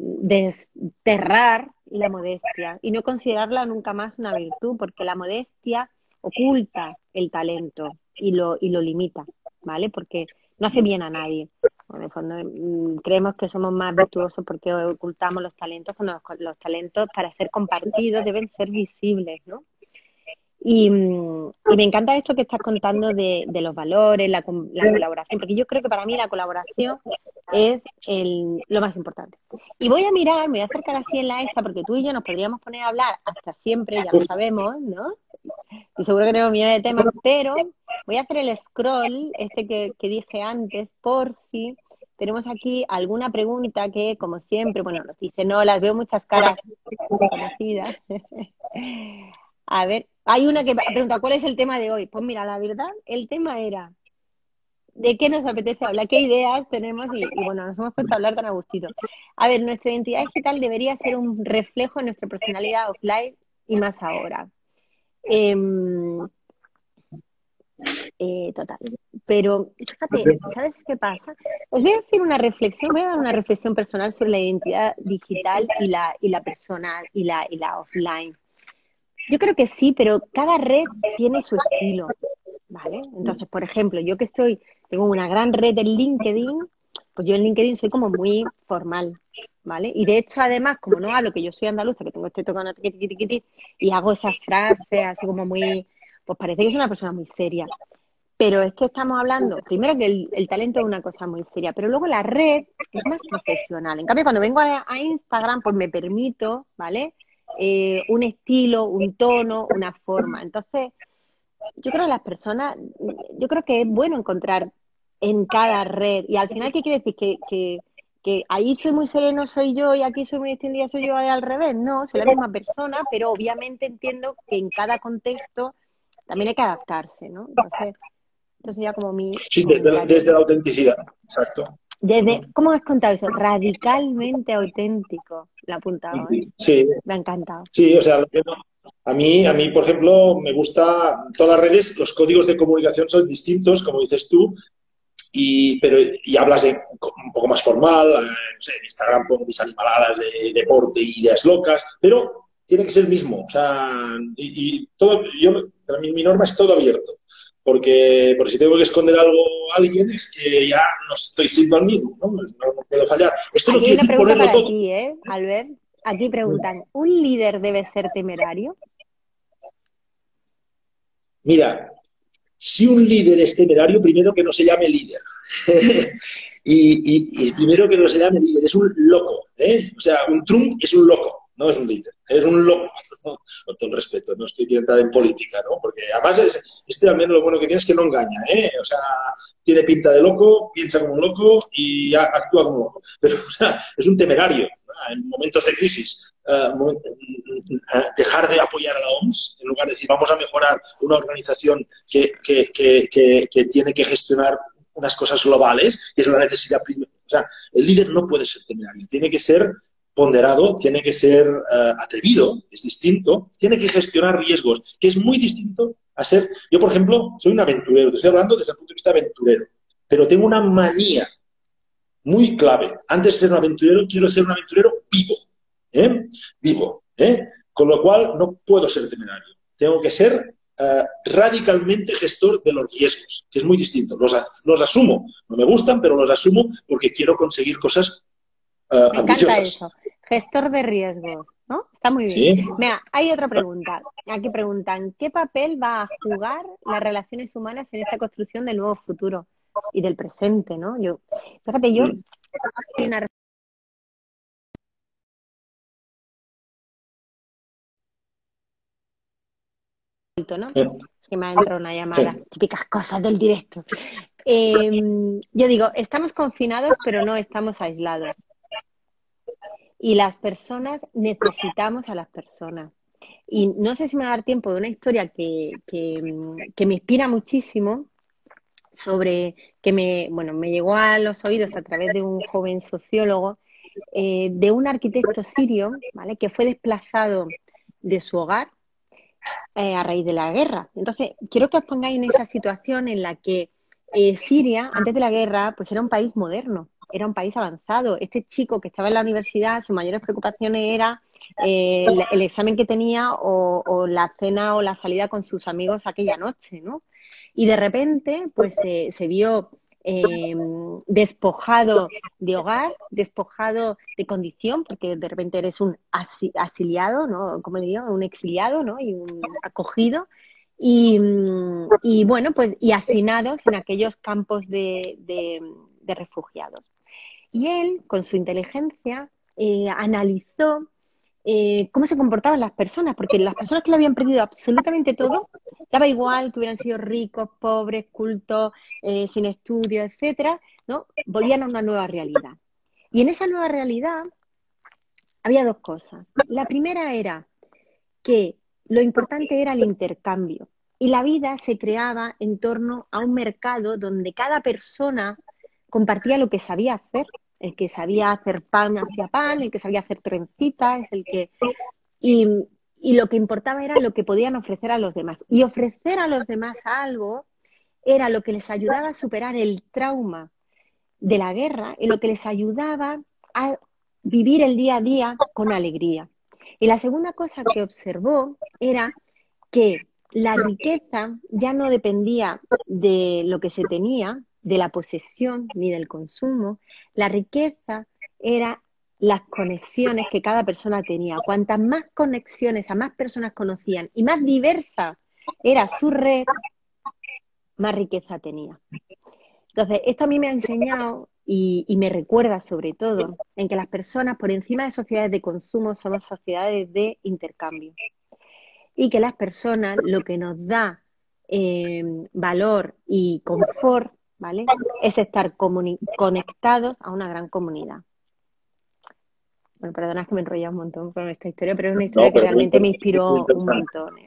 desterrar la modestia y no considerarla nunca más una virtud, porque la modestia oculta el talento y lo, y lo limita, ¿vale? Porque no hace bien a nadie. En el fondo, mm, creemos que somos más virtuosos porque ocultamos los talentos, cuando los talentos para ser compartidos deben ser visibles, ¿no? Y, me encanta esto que estás contando de, los valores, la, colaboración, porque yo creo que para mí la colaboración es lo más importante. Y voy a mirar, me voy a acercar así en la esta, porque tú y yo nos podríamos poner a hablar hasta siempre, ya lo sabemos, ¿no? Y seguro que tenemos millones de temas, pero voy a hacer el scroll, este que, dije antes, por si tenemos aquí alguna pregunta que, como siempre, bueno, nos dice, no, las veo muchas caras conocidas. [laughs] a ver, hay una que pregunta, ¿cuál es el tema de hoy? Pues mira, la verdad, el tema era de qué nos apetece hablar, qué ideas tenemos y, bueno, nos hemos puesto a hablar tan a gustito. A ver, nuestra identidad digital debería ser un reflejo de nuestra personalidad offline y más ahora. Em, eh, total. Pero fíjate, ¿sabes qué pasa? Os voy a hacer una reflexión, voy a dar una reflexión personal sobre la identidad digital y la, y la personal y la, y la offline. Yo creo que sí, pero cada red tiene su estilo, ¿vale? Entonces, por ejemplo, yo que estoy, tengo una gran red en LinkedIn, pues yo en LinkedIn soy como muy formal, ¿vale? Y de hecho, además, como no hablo, que yo soy andaluza, que tengo este tocando y hago esas frases así como muy, pues parece que es una persona muy seria. Pero es que estamos hablando, primero que el, talento es una cosa muy seria, pero luego la red es más profesional. En cambio, cuando vengo a Instagram, pues me permito, ¿vale? Eh, un estilo, un tono, una forma. Entonces, yo creo que las personas, yo creo que es bueno encontrar en cada red. Y al final, ¿qué quiere decir? Que, que, que ahí soy muy sereno, soy yo, y aquí soy muy distinguida, soy yo, al revés. No, soy la misma persona, pero obviamente entiendo que en cada contexto también hay que adaptarse, ¿no? Entonces, entonces ya como mi... Sí, desde, la, desde la autenticidad, exacto. Desde, ¿Cómo has contado eso? Radicalmente auténtico, la apuntado. ¿eh? Sí. Me ha encantado. Sí, o sea, a mí, a mí, por ejemplo, me gusta todas las redes, los códigos de comunicación son distintos, como dices tú, y, pero, y hablas de, un poco más formal, eh, no sé, en Instagram pongo mis animaladas de deporte y ideas locas, pero tiene que ser el mismo. O sea, y, todo, yo, mi, mi norma es todo abierto. Porque, porque si tengo que esconder algo a alguien es que ya no estoy siendo al mismo, ¿no? No, puedo fallar. Esto Aquí no quiere decir ponerlo para todo. ti, ¿eh, Albert? Aquí preguntan, ¿un líder debe ser temerario? Mira, si un líder es temerario, primero que no se llame líder. [laughs] y, y- y primero que no se llame líder, es un loco. ¿eh? O sea, un Trump es un loco, no es un líder, es un loco. [laughs] Con todo el respeto, no estoy entrar en política, ¿no? Porque además es- este al menos lo bueno que tiene es que no engaña, ¿eh? O sea, tiene pinta de loco, piensa como un loco y actúa como un loco. [laughs] Pero, o sea, es un temerario en momentos de crisis. eh, momen- eh, dejar de apoyar a la OMS en lugar de decir vamos a mejorar una organización que, que- tiene que gestionar unas cosas globales, que es la necesidad primera. O sea, el líder no puede ser temerario, tiene que ser ponderado, tiene que ser eh, atrevido, es distinto, tiene que gestionar riesgos, que es muy distinto a ser... Yo, por ejemplo, soy un aventurero, te estoy hablando desde el punto de vista aventurero, pero tengo una manía muy clave. Antes de ser un aventurero, quiero ser un aventurero vivo, ¿eh? Vivo, ¿eh? Con lo cual, no puedo ser temerario. Tengo que ser radicalmente gestor de los riesgos, que es muy distinto. Los, los asumo, no me gustan, pero los asumo porque quiero conseguir cosas Me encanta ambiciosas. eso. Gestor de riesgos, ¿no? Está muy bien. Sí. Mira, hay otra pregunta. Aquí preguntan, ¿qué papel va a jugar las relaciones humanas en esta construcción del nuevo futuro y del presente, ¿no? Yo, fíjate, yo Mm. una ¿no? Eh, Es que me ha entrado una llamada. Típicas cosas del directo. Eh, yo digo, estamos confinados, pero no estamos aislados. Y las personas necesitamos a las personas. Y no sé si me va a dar tiempo de una historia que, que, que me inspira muchísimo sobre que me, bueno, me llegó a los oídos a través de un joven sociólogo, eh, de un arquitecto sirio, ¿vale? Que fue desplazado de su hogar eh, a raíz de la guerra. Entonces, quiero que os pongáis en esa situación en la que eh, Siria, antes de la guerra, pues era un país moderno, era un país avanzado. Este chico que estaba en la universidad, sus mayores preocupaciones era eh, el, examen que tenía o, la cena o la salida con sus amigos aquella noche, ¿no? Y de repente, pues se vio eh, despojado de hogar, despojado de condición, porque de repente eres un asi- asiliado, ¿no? Como diría, un exiliado, ¿no? Y un acogido. Y, bueno, pues, y hacinados en aquellos campos de refugiados. Y él, con su inteligencia, eh, analizó eh, cómo se comportaban las personas, porque las personas que le habían perdido absolutamente todo, daba igual que hubieran sido ricos, pobres, cultos, eh, sin estudio, etcétera, ¿no? Volvían a una nueva realidad. Y en esa nueva realidad había dos cosas. La primera era que lo importante era el intercambio. Y la vida se creaba en torno a un mercado donde cada persona compartía lo que sabía hacer. El que sabía hacer pan hacía pan, el que sabía hacer trencitas, el que... Y, y lo que importaba era lo que podían ofrecer a los demás. Y ofrecer a los demás algo era lo que les ayudaba a superar el trauma de la guerra y lo que les ayudaba a vivir el día a día con alegría. Y la segunda cosa que observó era que la riqueza ya no dependía de lo que se tenía, de la posesión ni del consumo. La riqueza era las conexiones que cada persona tenía. Cuantas más conexiones a más personas conocían y más diversa era su red, más riqueza tenía. Entonces, esto a mí me ha enseñado y, me recuerda sobre todo en que las personas por encima de sociedades de consumo somos sociedades de intercambio y que las personas lo que nos da eh, valor y confort, ¿vale? Es estar conectados a una gran comunidad. Bueno, perdona que me enrolla un montón con esta historia, pero es una historia que realmente me inspiró un montón. ¿eh?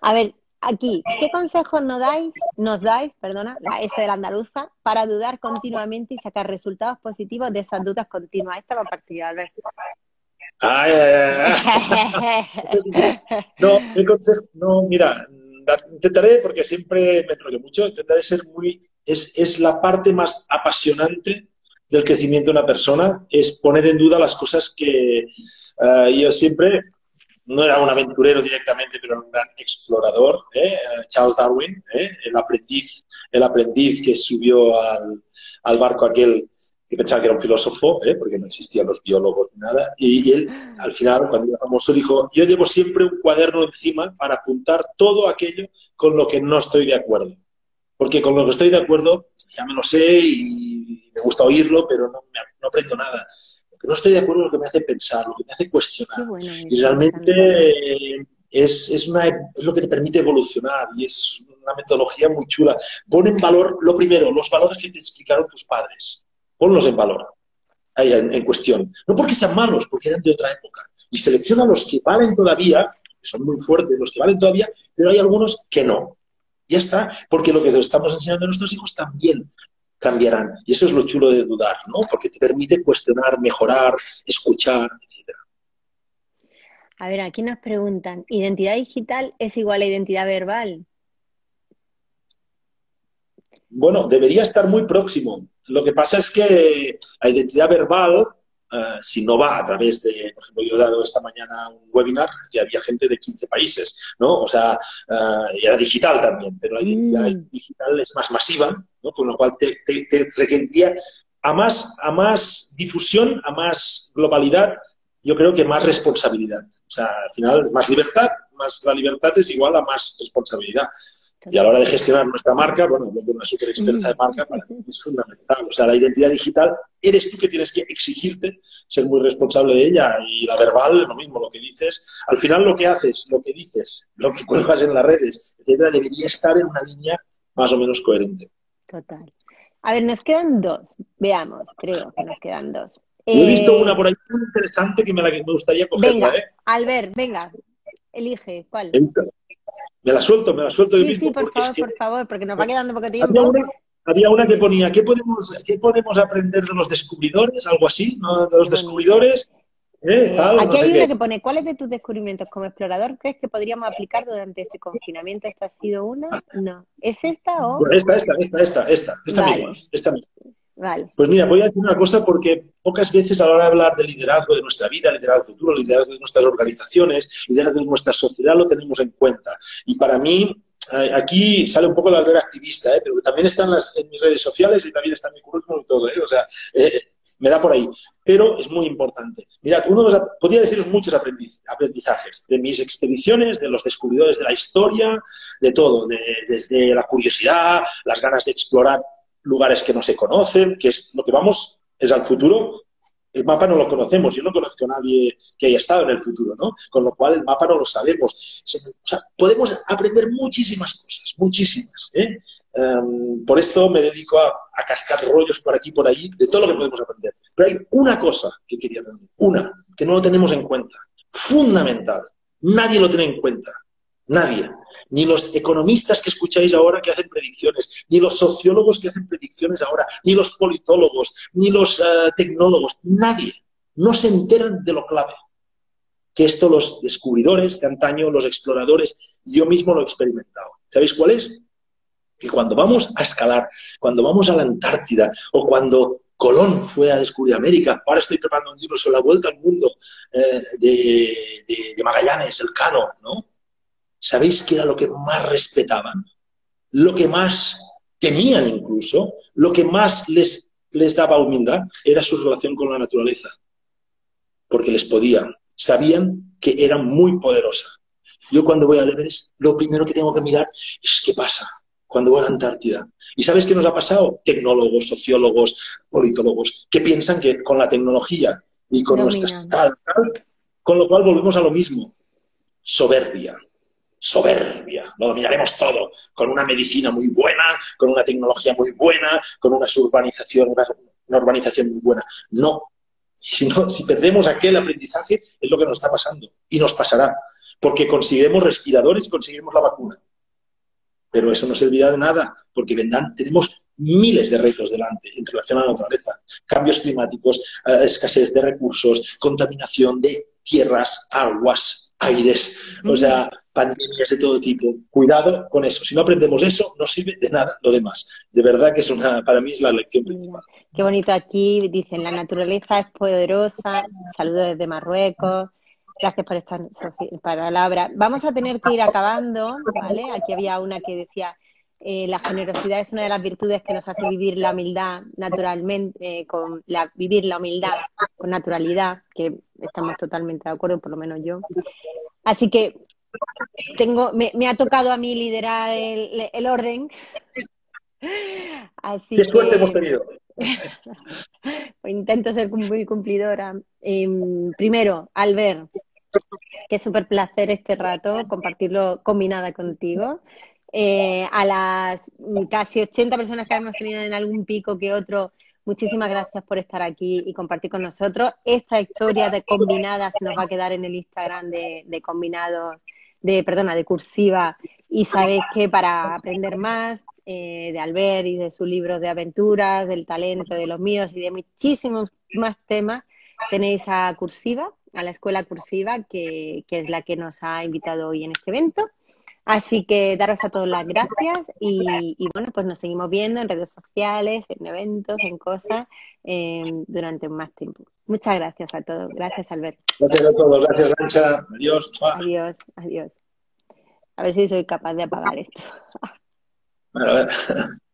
A ver, aquí, ¿qué consejos nos dais, nos dais, perdona, la S de la andaluza, para dudar continuamente y sacar resultados positivos de esas dudas continuas? Esta va a partir, Albert. Ay, ay, ay. [laughs] no, mi consejo, no, mira, intentaré, porque siempre me enrollo mucho, intentaré ser muy, es, es la parte más apasionante del crecimiento de una persona, es poner en duda las cosas que uh, yo siempre no era un aventurero directamente, pero un gran explorador, ¿eh? Charles Darwin, ¿eh? el aprendiz, el aprendiz que subió al, al, barco aquel que pensaba que era un filósofo, ¿eh? porque no existían los biólogos ni nada, y, él al final, cuando era famoso, dijo, yo llevo siempre un cuaderno encima para apuntar todo aquello con lo que no estoy de acuerdo, porque con lo que estoy de acuerdo ya me lo sé y me gusta oírlo, pero no, no aprendo nada no estoy de acuerdo con lo que me hace pensar, lo que me hace cuestionar. y realmente es, es, una, es lo que te permite evolucionar y es una metodología muy chula. Pon en valor, lo primero, los valores que te explicaron tus padres. Ponlos en valor, ahí en, cuestión. No porque sean malos, porque eran de otra época. Y selecciona los que valen todavía, que son muy fuertes, los que valen todavía, pero hay algunos que no. Ya está, porque lo que estamos enseñando a nuestros hijos también cambiarán. Y eso es lo chulo de dudar, ¿no? Porque te permite cuestionar, mejorar, escuchar, etc. A ver, aquí nos preguntan, ¿identidad digital es igual a identidad verbal? Bueno, debería estar muy próximo. Lo que pasa es que la identidad verbal eh, si no va a través de, por ejemplo, yo he dado esta mañana un webinar que había gente de 15 países, ¿no? O sea, uh, y era digital también, pero la identidad mm. digital es más masiva, ¿no? Con lo cual te, te, requeriría a más, a más difusión, a más globalidad, yo creo que más responsabilidad. O sea, al final, más libertad, más la libertad es igual a más responsabilidad. Y a la hora de gestionar nuestra marca, bueno, una super experta de marca para mí es fundamental. O sea, la identidad digital, eres tú que tienes que exigirte ser muy responsable de ella. Y la verbal, lo mismo, lo que dices. Al final, lo que haces, lo que dices, lo que cuelgas en las redes, etcétera, debería estar en una línea más o menos coherente. Total. A ver, nos quedan dos. Veamos, creo que nos quedan dos. He visto eh, una por ahí muy interesante que me, la, me gustaría cogerla. Venga, ¿eh? Albert, venga, elige. ¿Cuál? Me la suelto, me la suelto sí, yo mismo. Sí, por favor, por favor, porque nos va quedando poco tiempo. Había una, que ponía, ¿qué podemos, ¿qué podemos aprender de los descubridores? Algo así, ¿no? De los descubridores. ¿eh? Aquí hay una que pone, ¿cuáles de tus descubrimientos como explorador crees que podríamos aplicar durante este confinamiento? ¿Esta ha sido una? No. ¿Es esta o...? esta, esta, esta, esta, esta, esta misma. Esta misma. Pues mira, voy a decir una cosa porque pocas veces a la hora de hablar de liderazgo de nuestra vida, liderazgo futuro, liderazgo de nuestras organizaciones, liderazgo de nuestra sociedad, lo tenemos en cuenta. Y para mí, eh, aquí sale un poco la alberga activista, ¿eh? pero también está en, las, en mis redes sociales y también está en mi currículum y todo. ¿eh? O sea, eh, me da por ahí. Pero es muy importante. Mirad, uno de los, podría deciros muchos aprendizajes de mis expediciones, de los descubridores de la historia, de todo, desde la curiosidad, las ganas de explorar lugares que no se conocen, que es lo que vamos, es al futuro. El mapa no lo conocemos, yo no conozco a nadie que haya estado en el futuro, ¿no? Con lo cual el mapa no lo sabemos. O sea, podemos aprender muchísimas cosas, muchísimas. ¿eh? Em, por esto me dedico a, cascar rollos por aquí y por allí de todo lo que podemos aprender. Pero hay una cosa que quería aprender, una, que no lo tenemos en cuenta, fundamental. Nadie lo tiene en cuenta. Nadie. Ni los economistas que escucháis ahora que hacen predicciones, ni los sociólogos que hacen predicciones ahora, ni los politólogos, ni los eh, tecnólogos. Nadie. No se enteran de lo clave. Que esto los descubridores de antaño, los exploradores, yo mismo lo he experimentado. ¿Sabéis cuál es? Que cuando vamos a escalar, cuando vamos a la Antártida o cuando Colón fue a descubrir América. Ahora estoy preparando un libro sobre la vuelta al mundo eh, de, Magallanes, el Cano, ¿no? ¿Sabéis qué era lo que más respetaban? Lo que más tenían incluso, lo que más les, les daba humildad era su relación con la naturaleza. Porque les podía, sabían que era muy poderosa. Yo cuando voy al Everest, lo primero que tengo que mirar es qué pasa. cuando voy a la Antártida. ¿Y sabes qué nos ha pasado? Tecnólogos, sociólogos, politólogos, que piensan que con la tecnología y con nuestras tal, con lo cual volvemos a lo mismo. Soberbia. Soberbia. Lo dominaremos todo. Con una medicina muy buena, con una tecnología muy buena, con una urbanización, una urbanización muy buena. No. Si, no, si perdemos aquel aprendizaje, es lo que nos está pasando. Y nos pasará. Porque conseguiremos respiradores y conseguiremos la vacuna. Pero eso no servirá de nada, porque vendrán, tenemos miles de retos delante en relación a la naturaleza. Cambios climáticos, eh, escasez de recursos, contaminación de tierras, aguas, aires, o sea, pandemias de todo tipo. Cuidado con eso. Si no aprendemos eso, no sirve de nada lo demás. De verdad que es una, para mí es la lección principal. Qué bonito aquí, dicen, la naturaleza es poderosa. Saludos desde Marruecos. Gracias por esta palabra. Vamos a tener que ir acabando, ¿vale? Aquí había una que decía, eh, la generosidad es una de las virtudes que nos hace vivir la humildad naturalmente, eh, con la, vivir la humildad con naturalidad, que estamos totalmente de acuerdo, por lo menos yo. Así que tengo, me, ha tocado a mí liderar el, orden. [laughs] Así Qué suerte hemos tenido. [laughs] Intento ser muy cumplidora. Em, primero, Albert, qué súper placer este rato, compartirlo combinada contigo. Eh, a las casi 80 personas que hemos tenido en algún pico que otro, muchísimas gracias por estar aquí y compartir con nosotros. Esta historia de combinada se nos va a quedar en el Instagram de, de combinados, de, perdona, de cursiva. Y sabéis que para aprender más eh, de Albert y de sus libros de aventuras, del talento de los míos y de muchísimos más temas, tenéis a Cursiva, a la escuela Cursiva, que, que es la que nos ha invitado hoy en este evento. Así que daros a todos las gracias y, bueno, pues nos seguimos viendo en redes sociales, en eventos, en cosas, em, durante más tiempo. Muchas gracias a todos. Gracias, Alberto. Gracias a todos. Gracias, Rancha. Adiós. Adiós, adiós. A ver si soy capaz de apagar esto. Bueno, a ver. [laughs]